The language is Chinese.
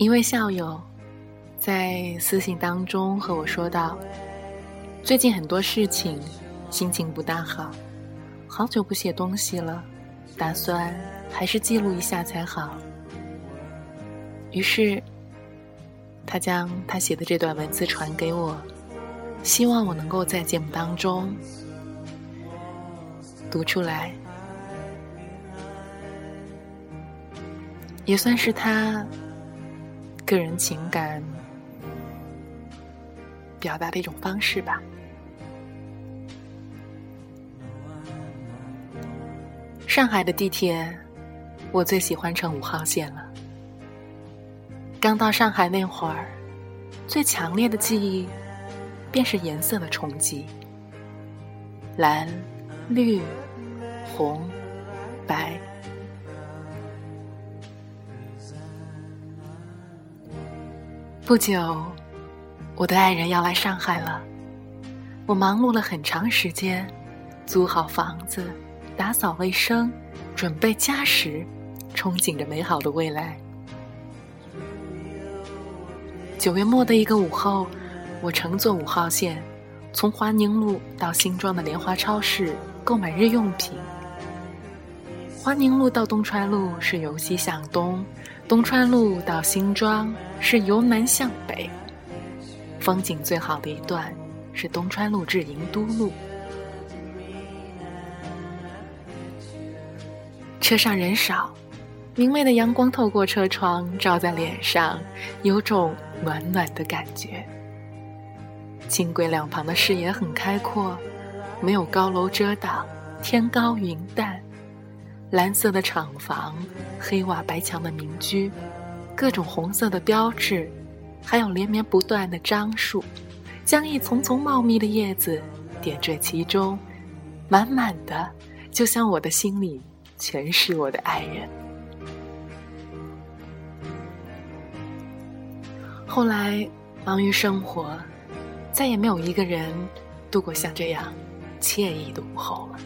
一位校友在私信当中和我说道：“最近很多事情，心情不大好，好久不写东西了，打算还是记录一下才好。”于是，他将他写的这段文字传给我，希望我能够在节目当中读出来，也算是他。个人情感表达的一种方式吧。上海的地铁，我最喜欢乘五号线了。刚到上海那会儿，最强烈的记忆便是颜色的冲击：蓝、绿、红、白。不久，我的爱人要来上海了。我忙碌了很长时间，租好房子，打扫卫生，准备家什，憧憬着美好的未来。九月末的一个午后，我乘坐五号线，从华宁路到新庄的莲花超市购买日用品。华宁路到东川路是由西向东，东川路到新庄。是由南向北，风景最好的一段是东川路至银都路。车上人少，明媚的阳光透过车窗照在脸上，有种暖暖的感觉。轻轨两旁的视野很开阔，没有高楼遮挡，天高云淡，蓝色的厂房，黑瓦白墙的民居。各种红色的标志，还有连绵不断的樟树，将一丛丛茂密的叶子点缀其中，满满的，就像我的心里全是我的爱人。后来忙于生活，再也没有一个人度过像这样惬意的午后了。